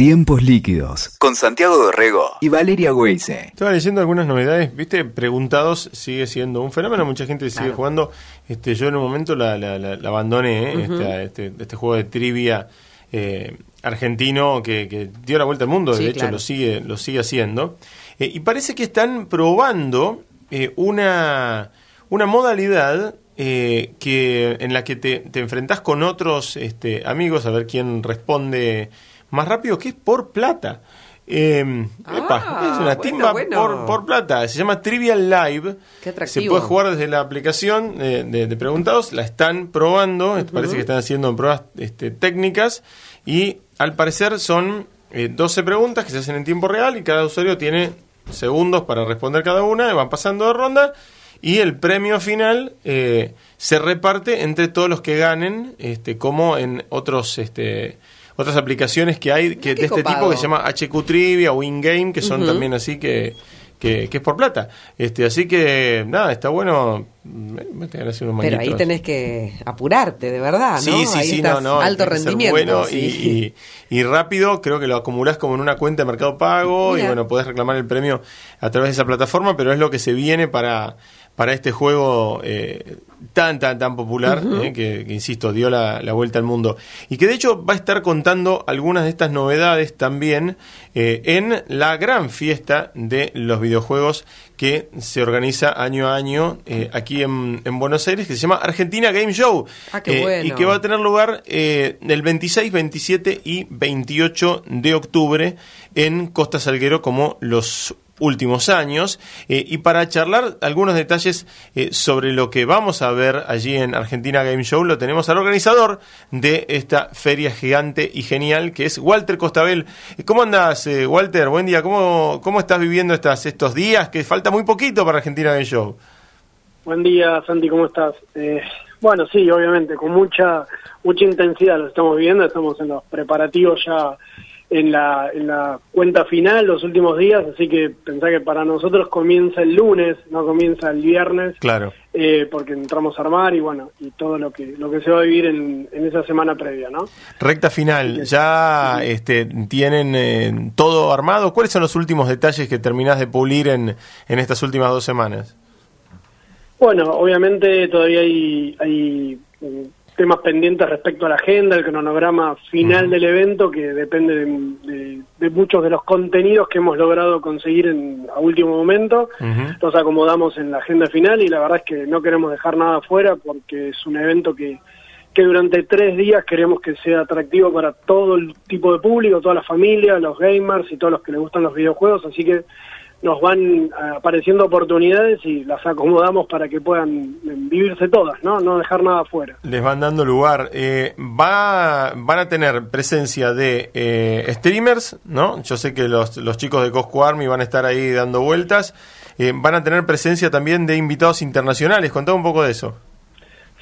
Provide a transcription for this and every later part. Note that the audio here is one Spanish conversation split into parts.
Tiempos líquidos con Santiago Dorrego y Valeria Weise. Estaba leyendo algunas novedades, viste, preguntados sigue siendo un fenómeno, mucha gente sigue jugando. Este, yo en un momento la, abandoné, ¿eh? este, este, este, juego de trivia eh, argentino que, dio la vuelta al mundo, de hecho lo sigue, lo sigue haciendo. Eh, y parece que están probando una, una modalidad que en la que te, te enfrentás con otros este, amigos a ver quién responde más rápido que es por plata. Eh, ah, es una timba Por, plata. Se llama Trivial Live. Se puede jugar desde la aplicación de, preguntados. La están probando. Parece que están haciendo pruebas este, técnicas. Y al parecer son 12 eh, preguntas que se hacen en tiempo real. Y cada usuario tiene segundos para responder cada una. Van pasando de ronda. Y el premio final eh, se reparte entre todos los que ganen. Este, como en otros. Este, otras aplicaciones que hay que de este tipo que se llama HQ Trivia o InGame, que son también así que, que, es por plata. Este, así que, nada, está bueno. Pero ahí tenés que apurarte, de verdad, ¿no? Sí, sí, sí, no, no. Alto rendimiento. Bueno y, y, rápido, creo que lo acumulás como en una cuenta de Mercado Pago y bueno, podés reclamar el premio a través de esa plataforma, pero es lo que se viene para para este juego eh, tan, tan, tan popular, eh, que, insisto, dio la, vuelta al mundo. Y que de hecho va a estar contando algunas de estas novedades también eh, en la gran fiesta de los videojuegos que se organiza año a año aquí en, Buenos Aires, que se llama Argentina Game Show. Ah, y que va a tener lugar el 26, 27 y 28 de octubre en Costa Salguero como los últimos años. Eh, y para charlar algunos detalles eh, sobre lo que vamos a ver allí en Argentina Game Show, lo tenemos al organizador de esta feria gigante y genial, que es Walter Costabel. Eh, ¿Cómo andas, Walter? Buen día. ¿Cómo, ¿Cómo estás viviendo estas, estos días? Que falta muy poquito para Argentina Game Show. Buen día, Santi, ¿cómo estás? bueno, sí, obviamente, con mucha mucha intensidad lo estamos viviendo, estamos en los preparativos ya en la, en la cuenta final los últimos días, así que pensá que para nosotros comienza el lunes, no comienza el viernes, claro, eh, porque entramos a armar y bueno, y todo lo que lo que se va a vivir en, en esa semana previa, ¿no? Recta final, ya este, tienen eh, todo armado. ¿Cuáles son los últimos detalles que terminás de pulir en, en estas últimas dos semanas? Bueno, obviamente todavía hay, hay temas pendientes respecto a la agenda, el cronograma final del evento, que depende de, muchos de los contenidos que hemos logrado conseguir en, a último momento. Nos acomodamos en la agenda final y la verdad es que no queremos dejar nada afuera porque es un evento que, que durante tres días queremos que sea atractivo para todo el tipo de público, toda la familia, los gamers y todos los que les gustan los videojuegos, así que nos van apareciendo oportunidades y las acomodamos para que puedan vivirse todas, ¿no? No dejar nada afuera. Les van dando lugar. Eh, va, van a tener presencia de eh, streamers, ¿no? Yo sé que los, los chicos de Cosco Army van a estar ahí dando vueltas. Eh, van a tener presencia también de invitados internacionales. Contá un poco de eso.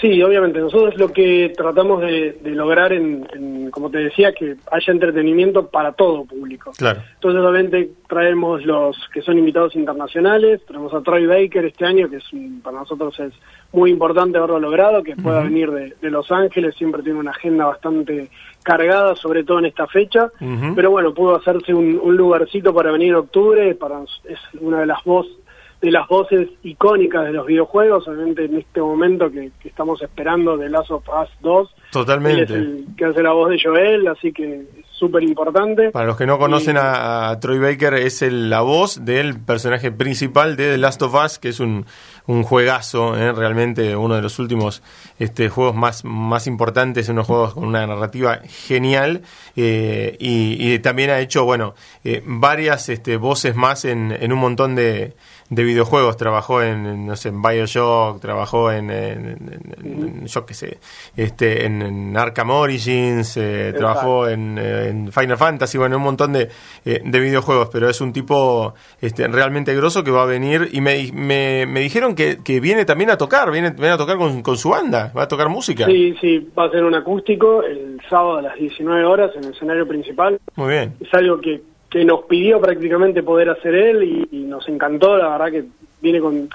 Sí, obviamente. Nosotros lo que tratamos de, lograr, en, como te decía, que haya entretenimiento para todo público. Claro. Entonces, obviamente, traemos los que son invitados internacionales. Traemos a Troy Baker este año, que es para nosotros es muy importante haberlo logrado, que pueda venir de, Los Ángeles. Siempre tiene una agenda bastante cargada, sobre todo en esta fecha. Pero bueno, pudo hacerse un, un, lugarcito para venir en octubre. Para, es una de las voces de las voces icónicas de los videojuegos, obviamente en este momento que, estamos esperando de Last of Us 2. Totalmente. es el que hace la voz de Joel, así que es súper importante. Para los que no conocen a, Troy Baker, es el, la voz del personaje principal de The Last of Us, que es un, un juegazo, ¿eh? realmente uno de los últimos este, juegos más, más importantes, unos juegos con una narrativa genial, eh, y, también ha hecho, bueno, eh, varias este, voces más en, en un montón de de videojuegos, trabajó en, no sé, en Bioshock, trabajó en, yo qué sé, este, en, Arkham Origins, eh, trabajó en, Final Fantasy, bueno, un montón de, eh, de videojuegos, pero es un tipo este, realmente grosso que va a venir y me, me, me dijeron que, que, viene también a tocar, viene, viene a tocar con, con, su banda, va a tocar música. Sí, sí, va a ser un acústico el sábado a las 19 horas en el escenario principal. Muy bien. Es algo que que nos pidió prácticamente poder hacer él y, nos encantó, la verdad que viene con...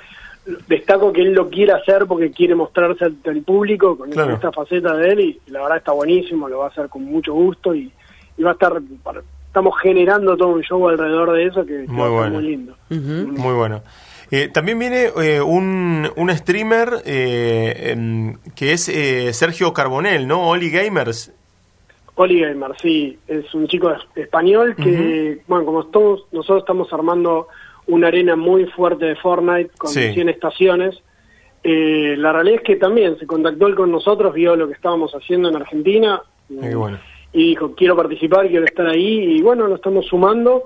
Destaco que él lo quiere hacer porque quiere mostrarse al, público con esta faceta de él y la verdad está buenísimo, lo va a hacer con mucho gusto y, va a estar estamos generando todo un show alrededor de eso que, muy, bueno. muy lindo. Muy bueno. Eh, también viene eh, un, un, streamer eh, que es Sergio Carbonell, ¿no? Oli Gamers. Oli Gamers, sí. Es un chico español que, bueno, como todos, nosotros estamos armando una arena muy fuerte de Fortnite con 100 estaciones. la realidad es que también se contactó él con nosotros, vio lo que estábamos haciendo en Argentina. Y dijo, quiero participar, quiero estar ahí. Y bueno, lo estamos sumando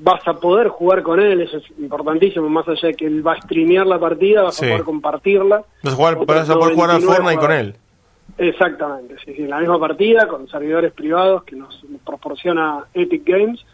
vas a poder jugar con él, eso es importantísimo, más allá de que él va a streamear la partida, vas a poder compartirla. Vas a, jugar, vas a poder jugar al Fortnite con él. Exactamente, sí, sí, la misma partida con servidores privados que nos proporciona Epic Games.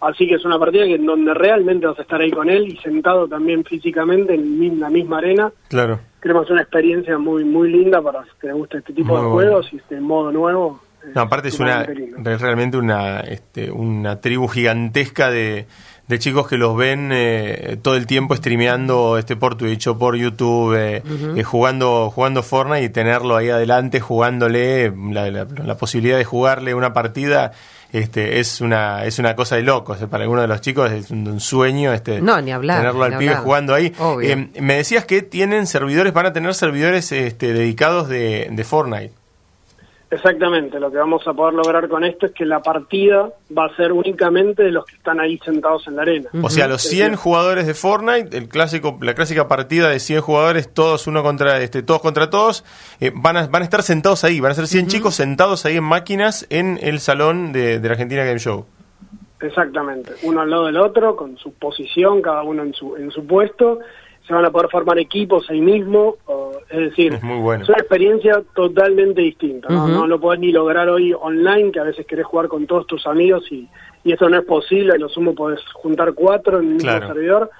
Así que es una partida que en donde realmente vas a estar ahí con él y sentado también físicamente en la misma arena. Claro. Creo que es una experiencia muy muy linda para que le guste este tipo de juegos y este modo nuevo. No, aparte es una realmente una este, una tribu gigantesca de, de chicos que los ven eh, todo el tiempo streameando este por Twitch o por YouTube, eh, eh, jugando jugando Fortnite y tenerlo ahí adelante jugándole la, posibilidad de jugarle una partida este es una es una cosa de locos. Para algunos de los chicos es un, sueño este no, ni hablar, tenerlo al pibe jugando ahí. Me decías que tienen servidores van a tener servidores este, dedicados de, de Fortnite Exactamente, lo que vamos a poder lograr con esto es que la partida va a ser únicamente de los que están ahí sentados en la arena. O sea, los 100 jugadores de Fortnite, el clásico, la clásica partida de 100 jugadores, todos uno contra este, todos contra todos, eh, van, a, van a estar sentados ahí, van a ser 100 chicos sentados ahí en máquinas en el salón de, de la Argentina Game Show. Exactamente, uno al lado del otro, con su posición, cada uno en su, en su puesto, se van a poder formar equipos ahí mismo, es decir, es, una experiencia totalmente distinta, ¿no? lo podés ni lograr hoy online, que a veces querés jugar con todos tus amigos y, y eso no es posible, lo sumo podés juntar cuatro en el mismo servidor,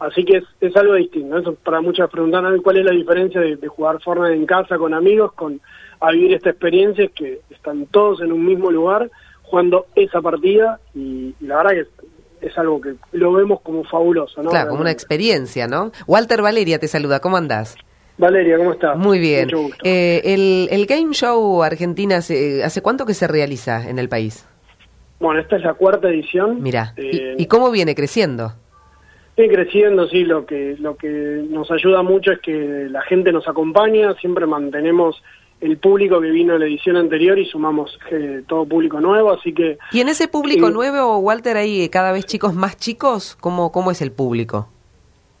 así que es, algo distinto, eso para muchas preguntan cuál es la diferencia de, jugar Fortnite en casa con amigos, con a vivir esta experiencia, es que están todos en un mismo lugar jugando esa partida y, y la verdad que es algo que lo vemos como fabuloso, ¿no? Claro, como una experiencia, ¿no? Walter Valeria te saluda, ¿cómo andás? Valeria, ¿cómo estás? Muy bien. Eh, el, el, Game Show Argentina, ¿hace, ¿hace cuánto que se realiza en el país? Bueno, esta es la cuarta edición. Mira, ¿Y, cómo viene creciendo? Viene creciendo, sí, lo que, lo que nos ayuda mucho es que la gente nos acompaña, siempre mantenemos el público que vino a la edición anterior y sumamos eh, todo público nuevo, así que... ¿Y en ese público nuevo, Walter, hay cada vez chicos más chicos? ¿Cómo, cómo es el público?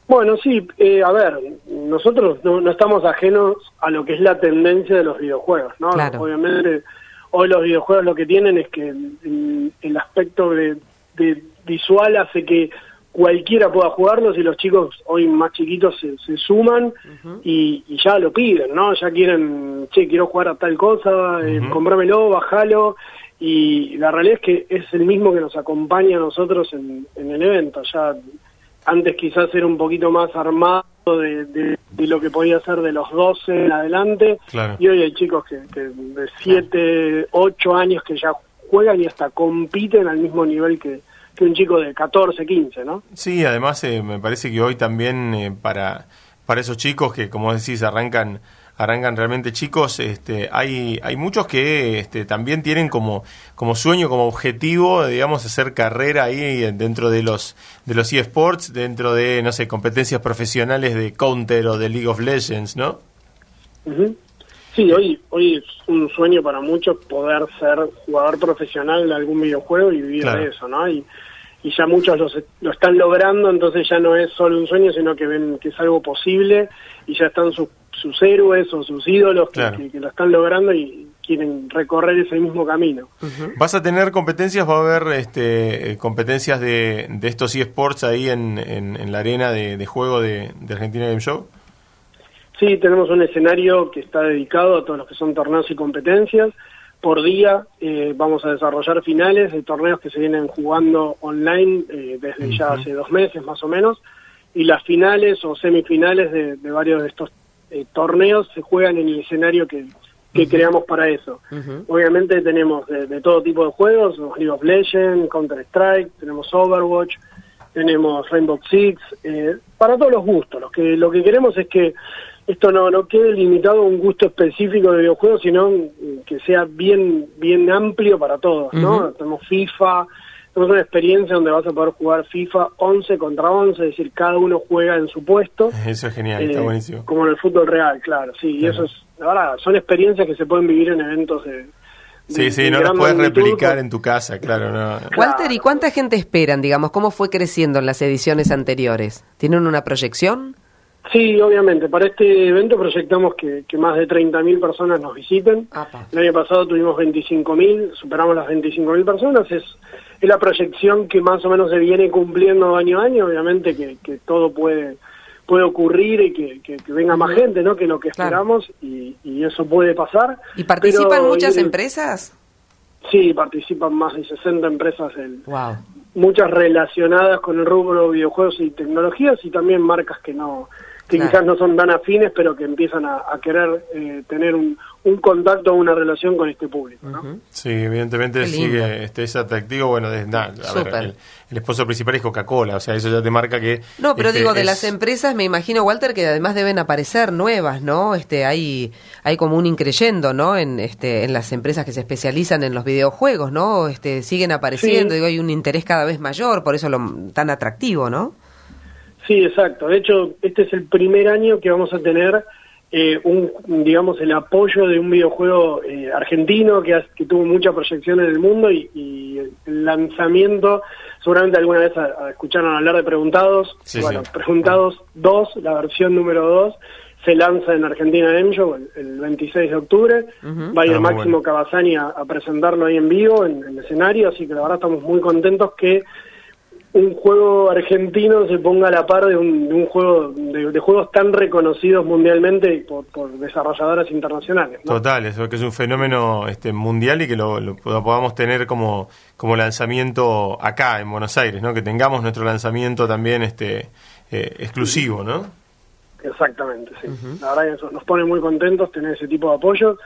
Bueno, sí, eh, a ver, nosotros no, estamos ajenos a lo que es la tendencia de los videojuegos, ¿no? Obviamente, hoy los videojuegos lo que tienen es que el, aspecto de visual hace que cualquiera pueda jugarlos y los chicos hoy más chiquitos se, suman y, ya lo piden, ¿no? Ya quieren, che, quiero jugar a tal cosa, eh, comprámelo, bájalo. Y la realidad es que es el mismo que nos acompaña a nosotros en, el evento. Ya antes quizás era un poquito más armado de, lo que podía ser de los 12 en adelante. Y hoy hay chicos que, de 7, 8 años que ya juegan y hasta compiten al mismo nivel que, que un chico de 14, 15, ¿no? Sí, además eh, me parece que hoy también eh, para, para esos chicos que, como decís, arrancan arrancan realmente chicos, este, hay, hay muchos que este, también tienen como, como sueño, como objetivo, digamos, hacer carrera ahí dentro de los, de los eSports, dentro de, no sé, competencias profesionales de Counter o de League of Legends, ¿no? Sí, hoy, hoy es un sueño para muchos poder ser jugador profesional de algún videojuego y vivir de eso, ¿no? Y, y ya muchos lo, están logrando, entonces ya no es solo un sueño, sino que ven que es algo posible y ya están sus, sus héroes o sus ídolos que, lo están logrando y quieren recorrer ese mismo camino. ¿Vas a tener competencias? ¿Va a haber este, competencias de, de estos eSports ahí en, en, la arena de, juego de, de Argentina Game Show? Sí, tenemos un escenario que está dedicado a todos los que son torneos y competencias. Por día eh, vamos a desarrollar finales de torneos que se vienen jugando online eh, desde ya hace dos meses más o menos. Y las finales o semifinales de, varios de estos eh, torneos se juegan en el escenario que, creamos para eso. Obviamente tenemos de, todo tipo de juegos, League of Legends, Counter-Strike, tenemos Overwatch, tenemos Rainbow Six, para todos los gustos. Lo que, lo que queremos es que esto no, no quede limitado a un gusto específico de videojuegos, sino que sea bien, bien amplio para todos, ¿no? Tenemos FIFA, tenemos una experiencia donde vas a poder jugar FIFA 11 contra 11, es decir, cada uno juega en su puesto. Eso es genial, está eh, buenísimo. Como en el fútbol real, claro, sí, y eso es, la verdad, son experiencias que se pueden vivir en eventos de... Sí, de- sí, de no las puedes magnitud, replicar con- en tu casa, claro, no. Walter, ¿y cuánta gente esperan, digamos? ¿Cómo fue creciendo en las ediciones anteriores? ¿Tienen una proyección? Sí, obviamente. Para este evento proyectamos que, que más de 30.000 personas nos visiten. Apa. El año pasado tuvimos 25.000, superamos las 25.000 personas. Es, es la proyección que más o menos se viene cumpliendo año a año. Obviamente que, que todo puede puede ocurrir y que, que- que venga más gente ¿no? que lo que Claro. esperamos y, y eso puede pasar. ¿Y participan Pero muchas empresas? Sí, participan más de 60 empresas en, Wow. muchas relacionadas con el rubro videojuegos y tecnologías y también marcas que no que Claro. quizás no son tan afines pero que empiezan a, a querer eh, tener un, un contacto o una relación con este público ¿no? Sí, evidentemente sigue, este, es atractivo. Bueno, de, a ver, el, el sponsor principal es Coca-Cola, o sea, eso ya te marca que. No, pero este, digo, de es- las empresas me imagino, Walter, que además deben aparecer nuevas, ¿no? Este, hay, hay como un increyendo, ¿no? En, este, en las empresas que se especializan en los videojuegos, ¿no? Este, siguen apareciendo, Sí. digo, hay un interés cada vez mayor, por eso lo tan atractivo, ¿no? Sí, exacto. De hecho, este es el primer año que vamos a tener eh, un, digamos, el apoyo de un videojuego eh, argentino que, ha- que tuvo mucha proyección en el mundo y, y el lanzamiento, seguramente alguna vez a- a- escucharon hablar de Preguntados. Sí, bueno, sí. Preguntados 2, la versión número 2, se lanza en Argentina Game Show el, el 26 de octubre. Va a ir Ah, Máximo bueno. Cavazani a, a presentarlo ahí en vivo, en, en el escenario, así que la verdad estamos muy contentos que un juego argentino se ponga a la par de un, de un juego de, de juegos tan reconocidos mundialmente por, por desarrolladoras internacionales. ¿no? Total, eso que es un fenómeno este, mundial y que lo, lo podamos tener como, como lanzamiento acá en Buenos Aires, ¿no? Que tengamos nuestro lanzamiento también este eh, exclusivo, ¿no? Exactamente, sí. La verdad que eso nos pone muy contentos tener ese tipo de apoyo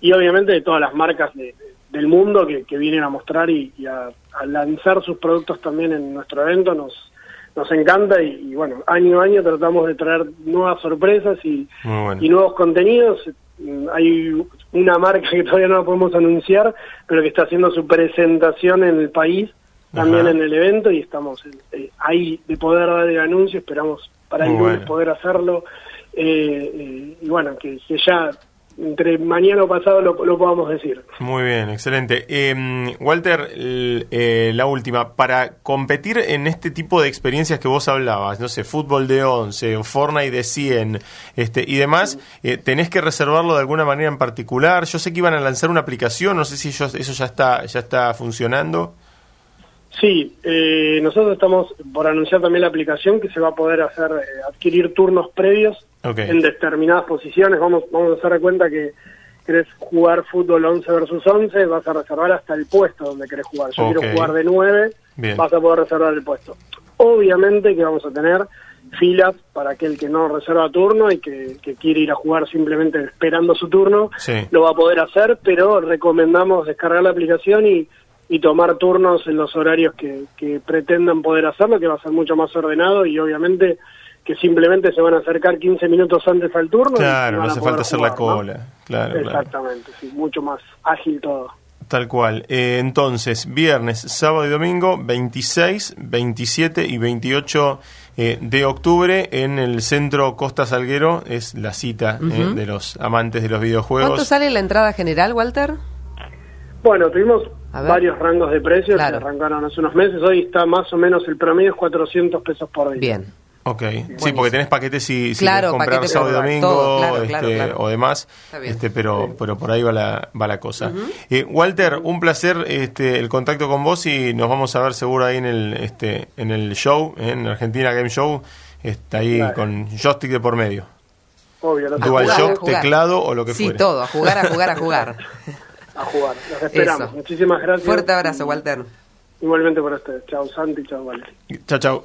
y obviamente de todas las marcas de- del mundo que, que vienen a mostrar y, y a, a lanzar sus productos también en nuestro evento nos nos encanta y, y, bueno, año a año tratamos de traer nuevas sorpresas y, Muy bueno. y nuevos contenidos. Mm, Hay una marca que todavía no la podemos anunciar, pero que está haciendo su presentación en el país, también Ajá. en el evento, y estamos eh, ahí de poder dar el anuncio, esperamos para el bueno. poder hacerlo. eh, eh, y bueno, que, que ya entre mañana o pasado lo, lo podamos decir. Muy bien, excelente. Eh, Walter, eh, la última. Para competir en este tipo de experiencias que vos hablabas, no sé, fútbol de 11 o Fortnite de 100 este, y demás, eh, ¿tenés que reservarlo de alguna manera en particular? Yo sé que iban a lanzar una aplicación, no sé si yo- eso ya está, ya está funcionando. Sí, eh, nosotros estamos por anunciar también la aplicación que se va a poder hacer eh, adquirir turnos previos En determinadas posiciones. Vamos, vamos a hacer cuenta que querés jugar fútbol 11 versus 11, vas a reservar hasta el puesto donde querés jugar. Yo Ok. quiero jugar de 9, Bien. vas a poder reservar el puesto. Obviamente que vamos a tener filas para aquel que no reserva turno y que, que quiere ir a jugar simplemente esperando su turno, Sí. lo va a poder hacer, pero recomendamos descargar la aplicación y, y tomar turnos en los horarios que, que pretendan poder hacerlo, que va a ser mucho más ordenado y obviamente que simplemente se van a acercar 15 minutos antes al turno. y Claro, no hace falta hacer la cola. Claro, claro. Exactamente, sí, mucho más ágil todo. Tal cual. Eh, entonces, viernes, sábado y domingo, 26, 27 y 28 eh, de octubre en el centro Costa Salguero. Es la cita eh, de los amantes de los videojuegos. ¿Cuánto sale la entrada general, Walter? Bueno, tuvimos varios rangos de precios Claro. que arrancaron hace unos meses. Hoy está más o menos el promedio es 400 pesos por día. Bien. Ok, sí, porque tenés paquetes si, si Claro, querés comprar sábado y domingo todo, claro, este, claro, claro. o demás, Está bien. este, pero, pero por ahí va la, va la cosa. Eh, Walter, un placer este, el contacto con vos y nos vamos a ver seguro ahí en el, este, en el show, en Argentina Game Show, está ahí con joystick de por medio. Obvio, Dual jugar, shock, teclado o lo que Sí, fuere. todo, a jugar, a jugar, a jugar. a jugar. Los esperamos. Eso. Muchísimas gracias. Fuerte abrazo, Walter. Igualmente por ustedes. Chao Santi, chao Valeria. Chao, chao.